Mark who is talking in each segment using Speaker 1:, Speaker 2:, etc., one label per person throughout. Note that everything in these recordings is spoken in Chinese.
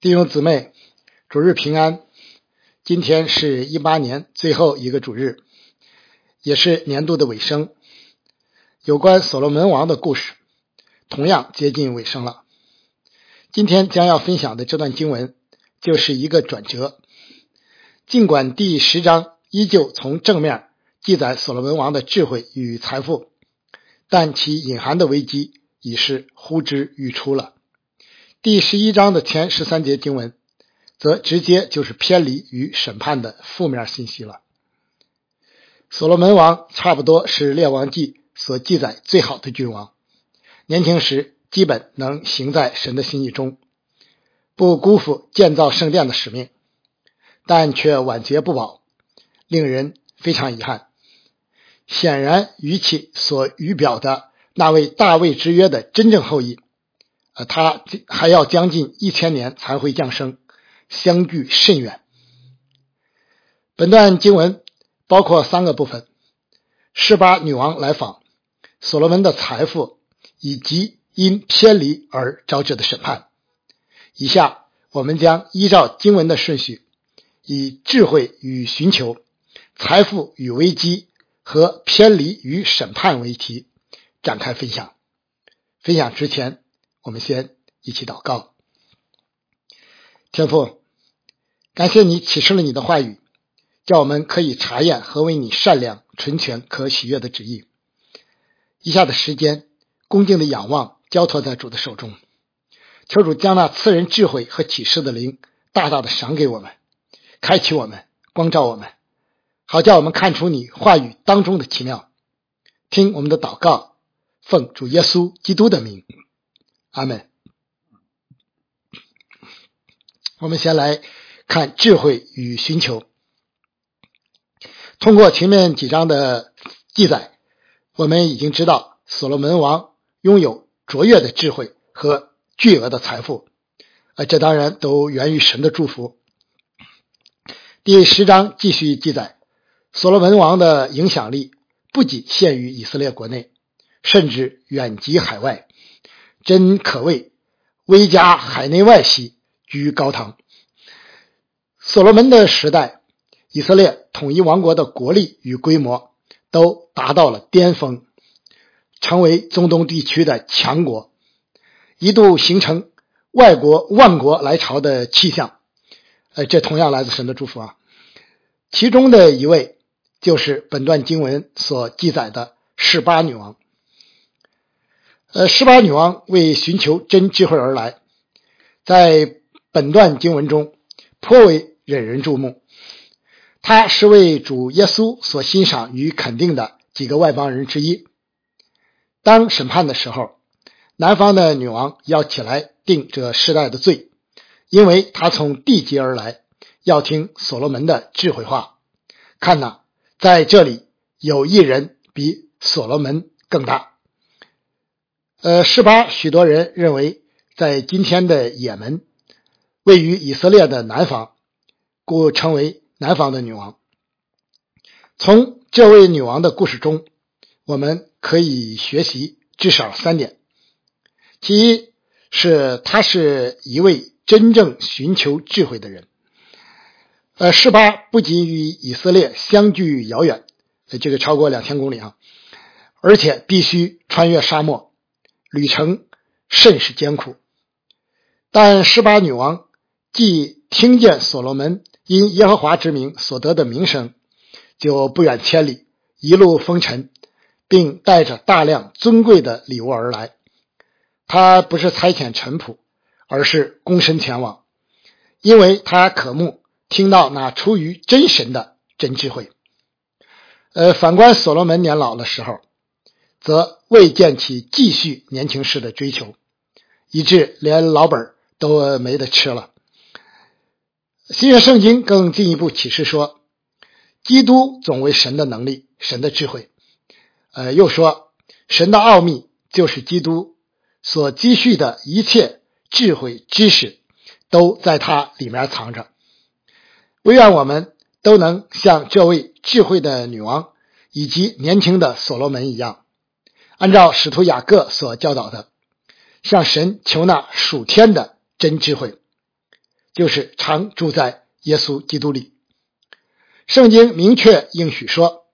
Speaker 1: 弟兄姊妹，主日平安！今天是一八年最后一个主日，也是年度的尾声。有关所罗门王的故事，同样接近尾声了。今天将要分享的这段经文，就是一个转折。尽管第十章依旧从正面记载所罗门王的智慧与财富，但其隐含的危机已是呼之欲出了。第十一章的前十三节经文，则直接就是偏离与审判的负面信息了。所罗门王差不多是列王记所记载最好的君王，年轻时基本能行在神的心意中，不辜负建造圣殿的使命，但却晚节不保，令人非常遗憾。显然，与其所预表的那位大卫之约的真正后裔。呃，他还要将近一千年才会降生，相距甚远。本段经文包括三个部分：示巴女王来访、所罗门的财富，以及因偏离而招致的审判。以下我们将依照经文的顺序，以智慧与寻求、财富与危机和偏离与审判为题展开分享。分享之前。我们先一起祷告，天父，感谢你启示了你的话语，叫我们可以查验何为你善良、纯全、可喜悦的旨意。以下的时间，恭敬的仰望，交托在主的手中，求主将那赐人智慧和启示的灵大大的赏给我们，开启我们，光照我们，好叫我们看出你话语当中的奇妙。听我们的祷告，奉主耶稣基督的名。阿门。我们先来看智慧与寻求。通过前面几章的记载，我们已经知道所罗门王拥有卓越的智慧和巨额的财富，呃，这当然都源于神的祝福。第十章继续记载，所罗门王的影响力不仅限于以色列国内，甚至远及海外。真可谓威加海内外兮居高堂。所罗门的时代，以色列统一王国的国力与规模都达到了巅峰，成为中东地区的强国，一度形成外国万国来朝的气象。呃，这同样来自神的祝福啊。其中的一位就是本段经文所记载的示巴女王。呃，十八女王为寻求真智慧而来，在本段经文中颇为引人注目。她是为主耶稣所欣赏与肯定的几个外邦人之一。当审判的时候，南方的女王要起来定这世代的罪，因为她从地级而来，要听所罗门的智慧话。看呐，在这里有一人比所罗门更大。呃，十八许多人认为，在今天的也门，位于以色列的南方，故称为南方的女王。从这位女王的故事中，我们可以学习至少三点：其一是她是一位真正寻求智慧的人。呃，十八不仅与以色列相距遥远，呃这个超过两千公里啊，而且必须穿越沙漠。旅程甚是艰苦，但十八女王既听见所罗门因耶和华之名所得的名声，就不远千里，一路风尘，并带着大量尊贵的礼物而来。他不是差遣臣仆，而是躬身前往，因为他渴慕听到那出于真神的真智慧。呃，反观所罗门年老的时候。则未见其继续年轻时的追求，以致连老本都没得吃了。新约圣经更进一步启示说，基督总为神的能力、神的智慧。呃，又说神的奥秘就是基督所积蓄的一切智慧知识，都在它里面藏着。唯愿我们都能像这位智慧的女王以及年轻的所罗门一样。按照使徒雅各所教导的，向神求那属天的真智慧。就是常住在耶稣基督里。圣经明确应许说：“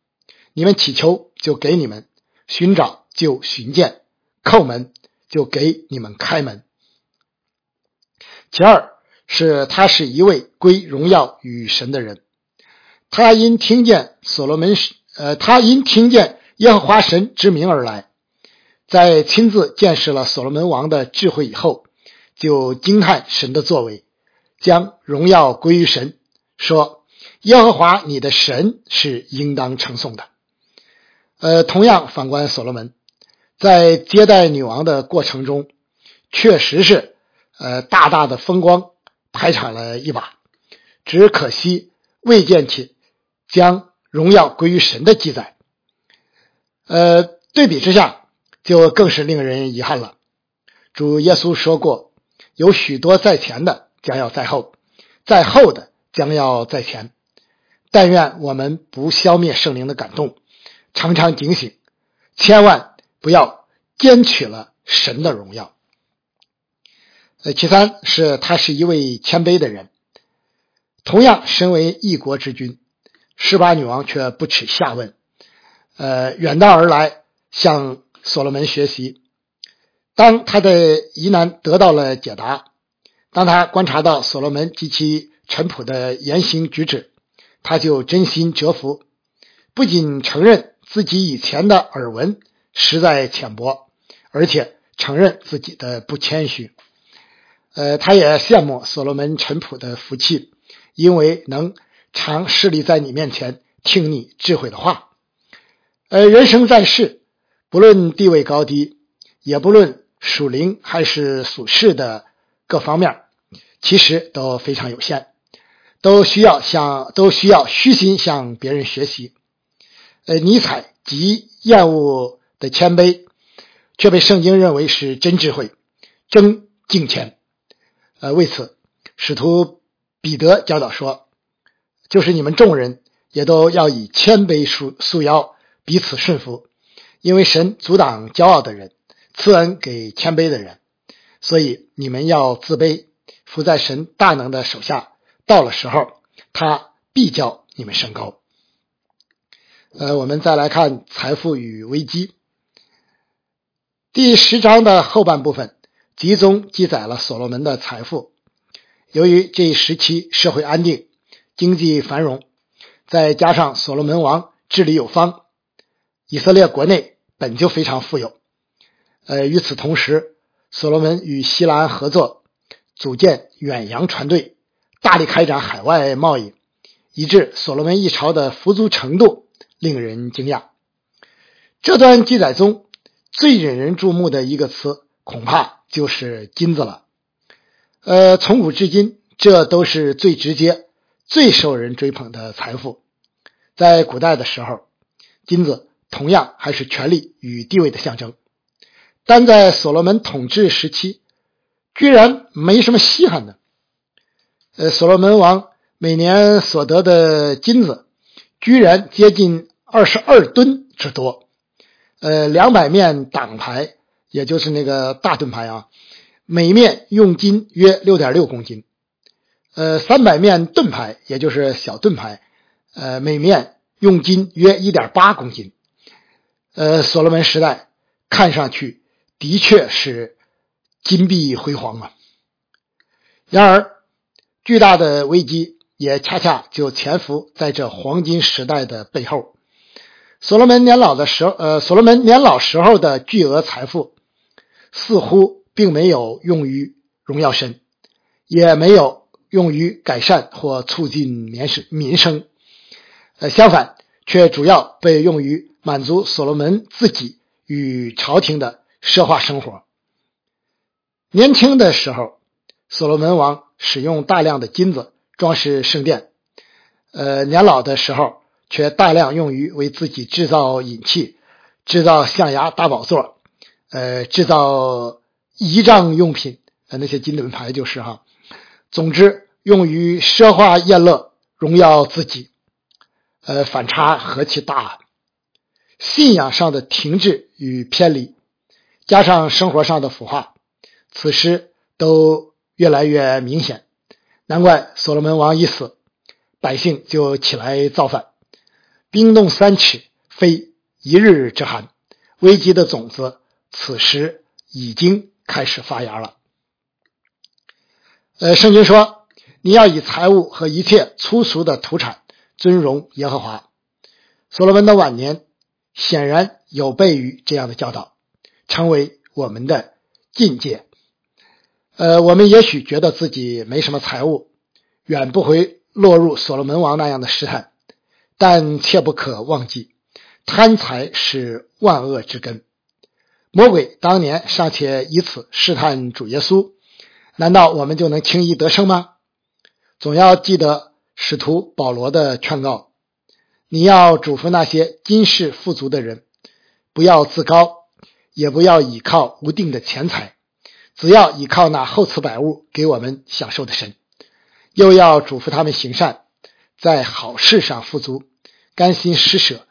Speaker 1: 你们祈求，就给你们；寻找，就寻见；叩门，就给你们开门。”其二是他是一位归荣耀与神的人，他因听见所罗门呃，他因听见耶和华神之名而来，在亲自见识了所罗门王的智慧以后，就惊叹神的作为，将荣耀归于神，说。耶和华你的神是应当称颂的。呃，同样反观所罗门，在接待女王的过程中，确实是呃大大的风光排场了一把，只可惜未见起将荣耀归于神的记载。呃，对比之下，就更是令人遗憾了。主耶稣说过，有许多在前的将要在后，在后的将要在前。但愿我们不消灭圣灵的感动，常常警醒，千万不要兼取了神的荣耀。呃，其三是他是一位谦卑的人，同样身为一国之君，示巴女王却不耻下问，呃，远道而来向所罗门学习。当他的疑难得到了解答，当他观察到所罗门及其臣仆的言行举止。他就真心折服，不仅承认自己以前的耳闻实在浅薄，而且承认自己的不谦虚。呃，他也羡慕所罗门臣仆的福气，因为能常侍立在你面前听你智慧的话。呃，人生在世，不论地位高低，也不论属灵还是属世的各方面，其实都非常有限。都需要向都需要虚心向别人学习。呃，尼采极厌恶的谦卑，却被圣经认为是真智慧、真敬虔。呃，为此，使徒彼得教导说：“就是你们众人也都要以谦卑束束腰，彼此顺服，因为神阻挡骄傲的人，赐恩给谦卑的人。所以你们要自卑，伏在神大能的手下。”到了时候，他必叫你们升高。呃，我们再来看财富与危机。第十章的后半部分集中记载了所罗门的财富。由于这一时期社会安定，经济繁荣，再加上所罗门王治理有方，以色列国内本就非常富有。呃，与此同时，所罗门与西兰合作，组建远洋船队。大力开展海外贸易，以致所罗门一朝的富足程度令人惊讶。这段记载中最引人注目的一个词，恐怕就是金子了。呃，从古至今，这都是最直接、最受人追捧的财富。在古代的时候，金子同样还是权力与地位的象征，但在所罗门统治时期，居然没什么稀罕的。呃，所罗门王每年所得的金子，居然接近二十二吨之多。呃，两百面挡牌，也就是那个大盾牌啊，每面用金约六点六公斤。呃，三百面盾牌，也就是小盾牌，呃，每面用金约一点八公斤。呃，所罗门时代看上去的确是金碧辉煌啊。然而，巨大的危机也恰恰就潜伏在这黄金时代的背后。所罗门年老的时候，呃，所罗门年老时候的巨额财富，似乎并没有用于荣耀神，也没有用于改善或促进民生民生，呃，相反，却主要被用于满足所罗门自己与朝廷的奢华生活。年轻的时候，所罗门王。使用大量的金子装饰圣殿，呃，年老的时候却大量用于为自己制造银器、制造象牙大宝座，呃，制造仪仗用品，呃，那些金盾牌就是哈。总之，用于奢华宴乐，荣耀自己，呃，反差何其大！信仰上的停滞与偏离，加上生活上的腐化，此时都。越来越明显，难怪所罗门王一死，百姓就起来造反。冰冻三尺，非一日之寒。危机的种子，此时已经开始发芽了。呃，圣经说，你要以财物和一切粗俗的土产尊荣耶和华。所罗门的晚年显然有悖于这样的教导，成为我们的境界。呃，我们也许觉得自己没什么财物，远不会落入所罗门王那样的试探，但切不可忘记，贪财是万恶之根。魔鬼当年尚且以此试探主耶稣，难道我们就能轻易得胜吗？总要记得使徒保罗的劝告：你要嘱咐那些今世富足的人，不要自高，也不要倚靠无定的钱财。只要依靠那厚赐百物给我们享受的神，又要嘱咐他们行善，在好事上富足，甘心施舍，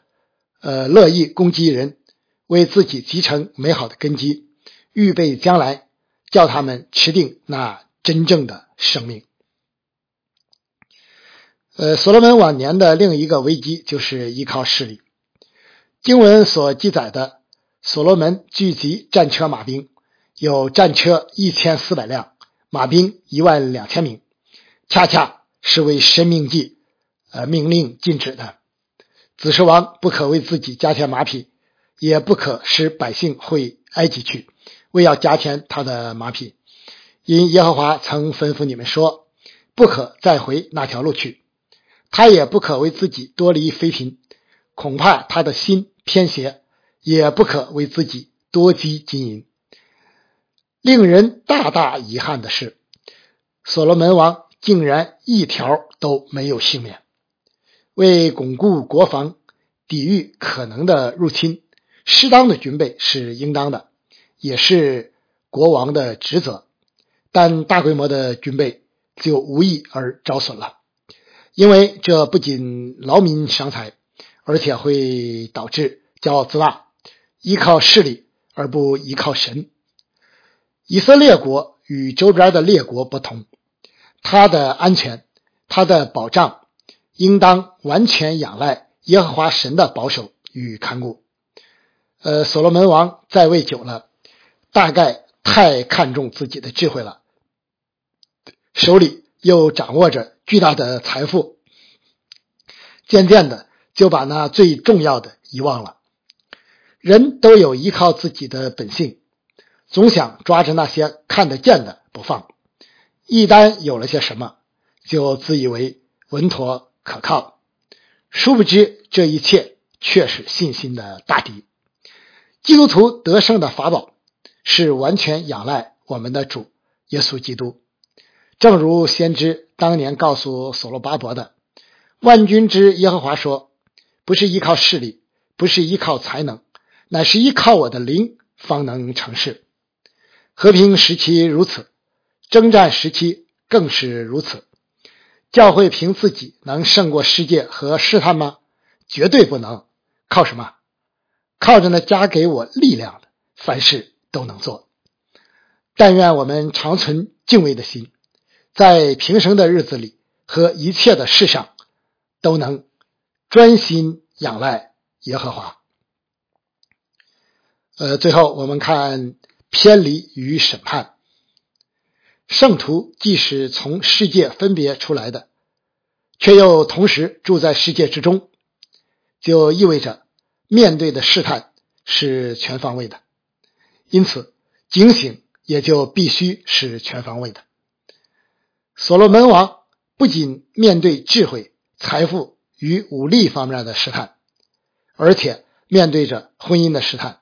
Speaker 1: 呃，乐意攻击人，为自己集成美好的根基，预备将来，叫他们持定那真正的生命。呃，所罗门晚年的另一个危机就是依靠势力。经文所记载的，所罗门聚集战车马兵。有战车一千四百辆，马兵一万两千名，恰恰是为神命记，呃命令禁止的。子时王不可为自己加添马匹，也不可使百姓回埃及去，为要加添他的马匹。因耶和华曾吩咐你们说，不可再回那条路去。他也不可为自己多离妃嫔，恐怕他的心偏邪，也不可为自己多积金银。令人大大遗憾的是，所罗门王竟然一条都没有幸免。为巩固国防、抵御可能的入侵，适当的军备是应当的，也是国王的职责。但大规模的军备就无益而招损了，因为这不仅劳民伤财，而且会导致骄傲自大，依靠势力而不依靠神。以色列国与周边的列国不同，它的安全、它的保障，应当完全仰赖耶和华神的保守与看顾。呃，所罗门王在位久了，大概太看重自己的智慧了，手里又掌握着巨大的财富，渐渐的就把那最重要的遗忘了。人都有依靠自己的本性。总想抓着那些看得见的不放，一旦有了些什么，就自以为稳妥可靠。殊不知这一切却是信心的大敌。基督徒得胜的法宝是完全仰赖我们的主耶稣基督。正如先知当年告诉所罗巴伯的：“万军之耶和华说，不是依靠势力，不是依靠才能，乃是依靠我的灵，方能成事。”和平时期如此，征战时期更是如此。教会凭自己能胜过世界和试探吗？绝对不能。靠什么？靠着那加给我力量的，凡事都能做。但愿我们常存敬畏的心，在平生的日子里和一切的事上，都能专心仰赖耶和华。呃，最后我们看。偏离与审判，圣徒既是从世界分别出来的，却又同时住在世界之中，就意味着面对的试探是全方位的，因此警醒也就必须是全方位的。所罗门王不仅面对智慧、财富与武力方面的试探，而且面对着婚姻的试探，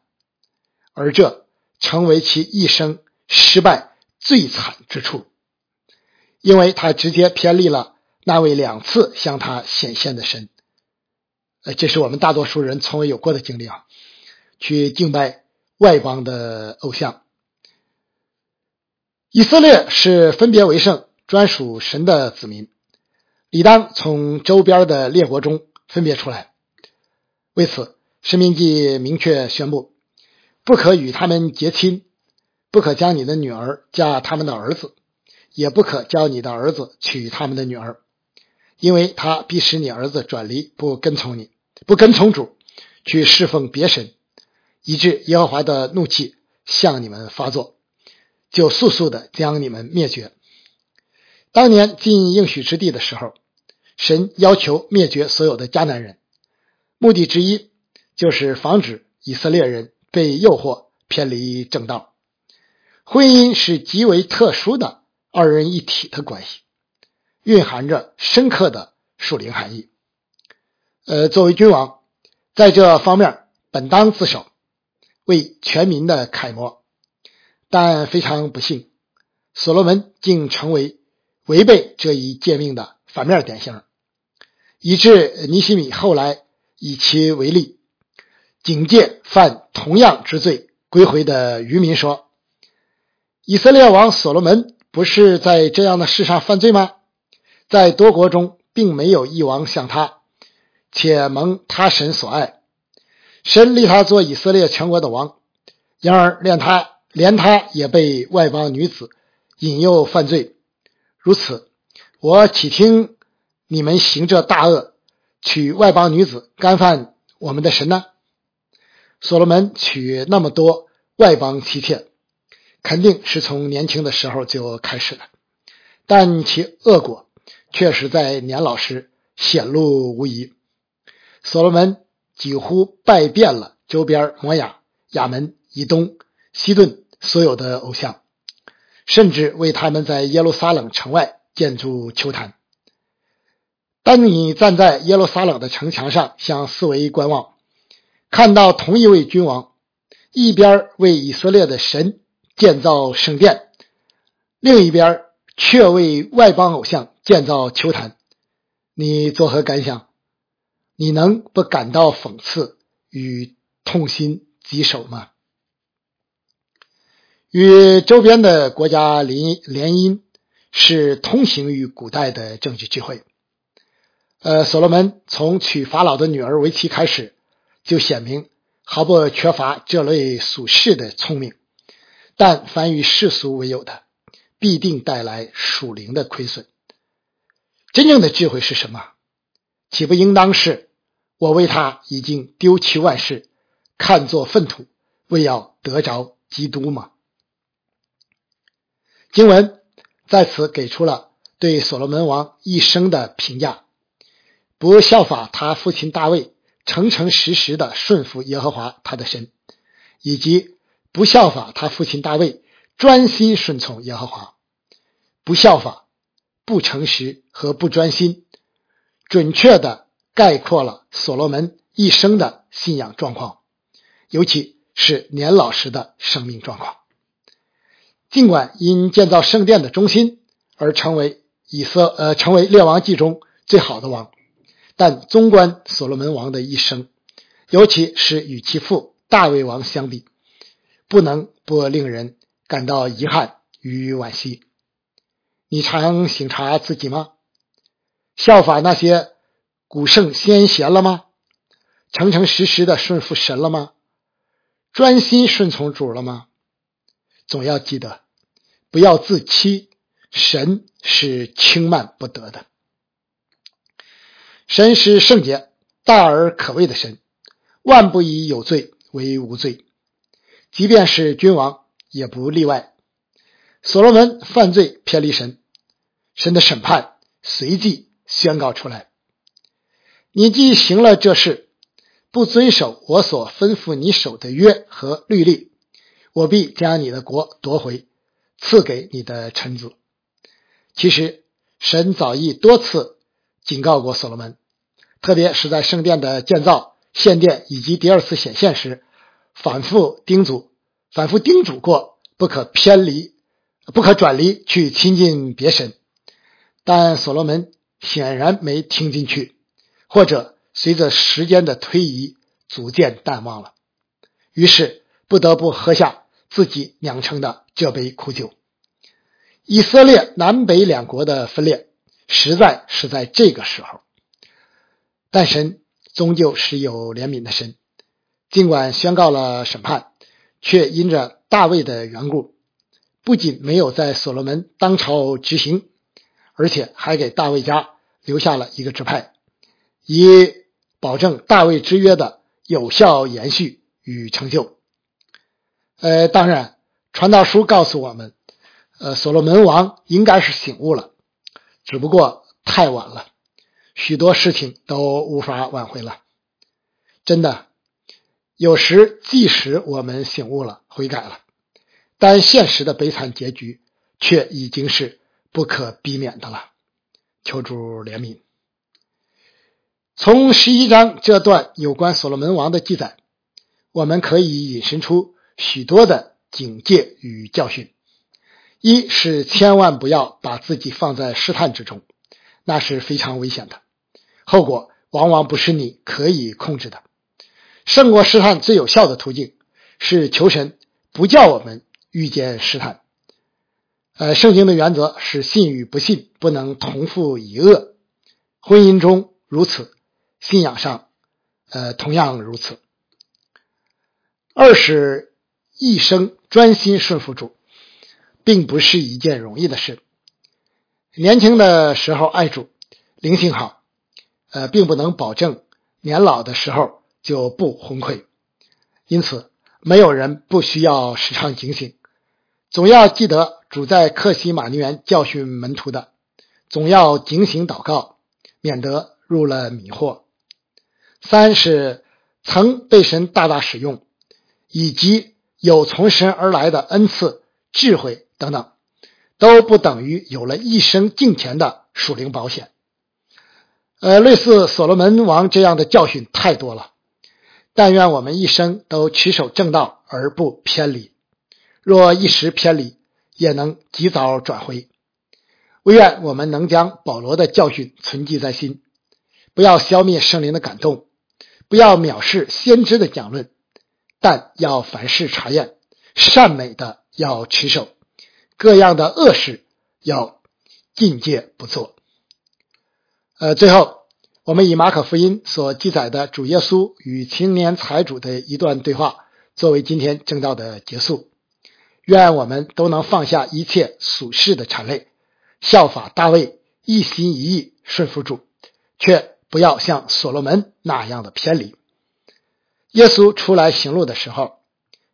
Speaker 1: 而这。成为其一生失败最惨之处，因为他直接偏离了那位两次向他显现的神。呃，这是我们大多数人从未有过的经历啊！去敬拜外邦的偶像。以色列是分别为圣、专属神的子民，理当从周边的列国中分别出来。为此，《申命记》明确宣布。不可与他们结亲，不可将你的女儿嫁他们的儿子，也不可叫你的儿子娶他们的女儿，因为他必使你儿子转离，不跟从你，不跟从主，去侍奉别神，以致耶和华的怒气向你们发作，就速速的将你们灭绝。当年进应许之地的时候，神要求灭绝所有的迦南人，目的之一就是防止以色列人被诱惑偏离正道。婚姻是极为特殊的二人一体的关系，蕴含着深刻的属灵含义。呃，作为君王，在这方面本当自首，为全民的楷模。但非常不幸，所罗门竟成为违背这一诫命的反面典型，以致尼西米后来以其为例，警戒犯同样之罪归回的渔民说。以色列王所罗门不是在这样的事上犯罪吗？在多国中，并没有一王像他，且蒙他神所爱。神立他做以色列全国的王，然而连他连他也被外邦女子引诱犯罪。如此，我岂听你们行这大恶，娶外邦女子，干犯我们的神呢？所罗门娶那么多外邦妻妾。肯定是从年轻的时候就开始了，但其恶果确实在年老时显露无遗。所罗门几乎拜遍了周边摩亚、亚门、以东、西顿所有的偶像，甚至为他们在耶路撒冷城外建筑球坛。当你站在耶路撒冷的城墙上向四围观望，看到同一位君王一边为以色列的神。建造圣殿，另一边却为外邦偶像建造球坛，你作何感想？你能不感到讽刺与痛心疾首吗？与周边的国家联联姻是通行于古代的政治智慧。呃，所罗门从娶法老的女儿为妻开始，就显明毫不缺乏这类俗世的聪明。但凡与世俗为友的，必定带来属灵的亏损。真正的智慧是什么？岂不应当是我为他已经丢弃万事，看作粪土，为要得着基督吗？经文在此给出了对所罗门王一生的评价：不效法他父亲大卫，诚诚实实的顺服耶和华他的神，以及。不效法他父亲大卫，专心顺从耶和华；不效法、不诚实和不专心，准确的概括了所罗门一生的信仰状况，尤其是年老时的生命状况。尽管因建造圣殿的中心而成为以色呃成为列王记中最好的王，但纵观所罗门王的一生，尤其是与其父大卫王相比。不能不令人感到遗憾与惋惜。你常省察自己吗？效法那些古圣先贤了吗？诚诚实实的顺服神了吗？专心顺从主了吗？总要记得，不要自欺，神是轻慢不得的。神是圣洁、大而可畏的神，万不以有罪为无罪。即便是君王也不例外。所罗门犯罪偏离神，神的审判随即宣告出来：你既行了这事，不遵守我所吩咐你守的约和律例，我必将你的国夺回，赐给你的臣子。其实，神早已多次警告过所罗门，特别是在圣殿的建造、献殿以及第二次显现时。反复叮嘱，反复叮嘱过，不可偏离，不可转离去亲近别神。但所罗门显然没听进去，或者随着时间的推移，逐渐淡忘了。于是不得不喝下自己酿成的这杯苦酒。以色列南北两国的分裂，实在是在这个时候。但神终究是有怜悯的神。尽管宣告了审判，却因着大卫的缘故，不仅没有在所罗门当朝执行，而且还给大卫家留下了一个支派，以保证大卫之约的有效延续与成就。呃，当然，传道书告诉我们，呃，所罗门王应该是醒悟了，只不过太晚了，许多事情都无法挽回了。真的，有时即使我们醒悟了、悔改了，但现实的悲惨结局却已经是不可避免的了。求主怜悯。从十一章这段有关所罗门王的记载，我们可以引申出许多的警戒与教训：一是千万不要把自己放在试探之中，那是非常危险的，后果往往不是你可以控制的。胜过试探最有效的途径是求神不叫我们遇见试探。呃，圣经的原则是信与不信不能同父一恶，婚姻中如此，信仰上，呃，同样如此。二是一生专心顺服主，并不是一件容易的事。年轻的时候爱主，灵性好，呃，并不能保证年老的时候。就不昏聩，因此没有人不需要时常警醒，总要记得主在克西马尼园教训门徒的，总要警醒祷告，免得入了迷惑。三是曾被神大大使用，以及有从神而来的恩赐、智慧等等，都不等于有了一生敬虔的属灵保险。呃，类似所罗门王这样的教训太多了。但愿我们一生都持守正道而不偏离，若一时偏离，也能及早转回。唯愿我们能将保罗的教训存记在心，不要消灭圣灵的感动，不要藐视先知的讲论，但要凡事查验，善美的要持守，各样的恶事要禁戒不做。呃，最后。我们以马可福音所记载的主耶稣与青年财主的一段对话作为今天正道的结束。愿我们都能放下一切俗世的谄媚，效法大卫，一心一意顺服主，却不要像所罗门那样的偏离。耶稣出来行路的时候，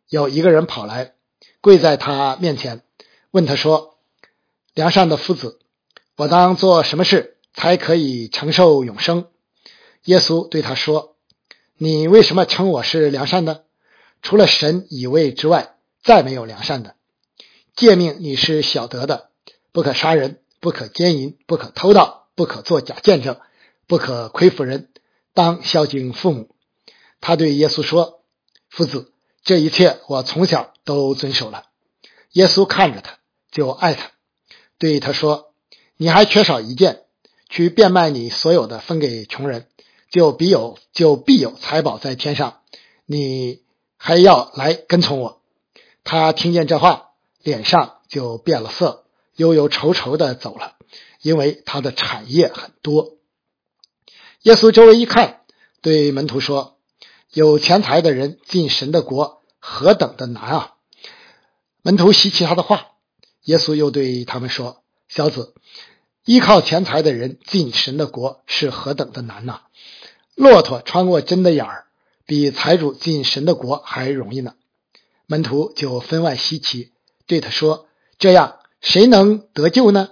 Speaker 1: 有一个人跑来，跪在他面前，问他说：“梁上的夫子，我当做什么事？”才可以承受永生。耶稣对他说：“你为什么称我是良善的？除了神以位之外，再没有良善的。诫命你是晓得的：不可杀人，不可奸淫，不可偷盗，不可作假见证，不可亏负人，当孝敬父母。”他对耶稣说：“夫子，这一切我从小都遵守了。”耶稣看着他，就爱他，对他说：“你还缺少一件。”去变卖你所有的，分给穷人，就必有就必有财宝在天上。你还要来跟从我。他听见这话，脸上就变了色，忧忧愁愁的走了，因为他的产业很多。耶稣周围一看，对门徒说：“有钱财的人进神的国何等的难啊！”门徒稀奇他的话，耶稣又对他们说：“小子。”依靠钱财的人进神的国是何等的难呐！骆驼穿过针的眼儿，比财主进神的国还容易呢。门徒就分外稀奇，对他说：“这样谁能得救呢？”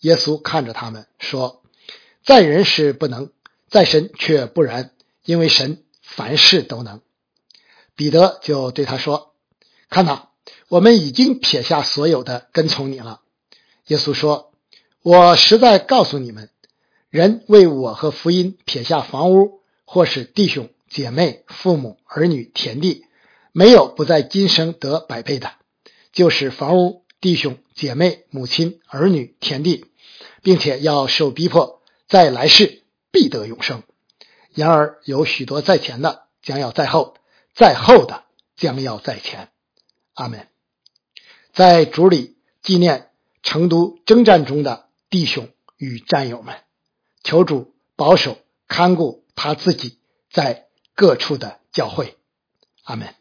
Speaker 1: 耶稣看着他们说：“在人是不能，在神却不然，因为神凡事都能。”彼得就对他说：“看呐，我们已经撇下所有的跟从你了。”耶稣说。我实在告诉你们，人为我和福音撇下房屋，或是弟兄姐妹、父母儿女、田地，没有不在今生得百倍的，就是房屋、弟兄姐妹、母亲、儿女、田地，并且要受逼迫，在来世必得永生。然而有许多在前的，将要在后；在后的，将要在前。阿门。在主里纪念成都征战中的。弟兄与战友们，求主保守看顾他自己在各处的教会，阿门。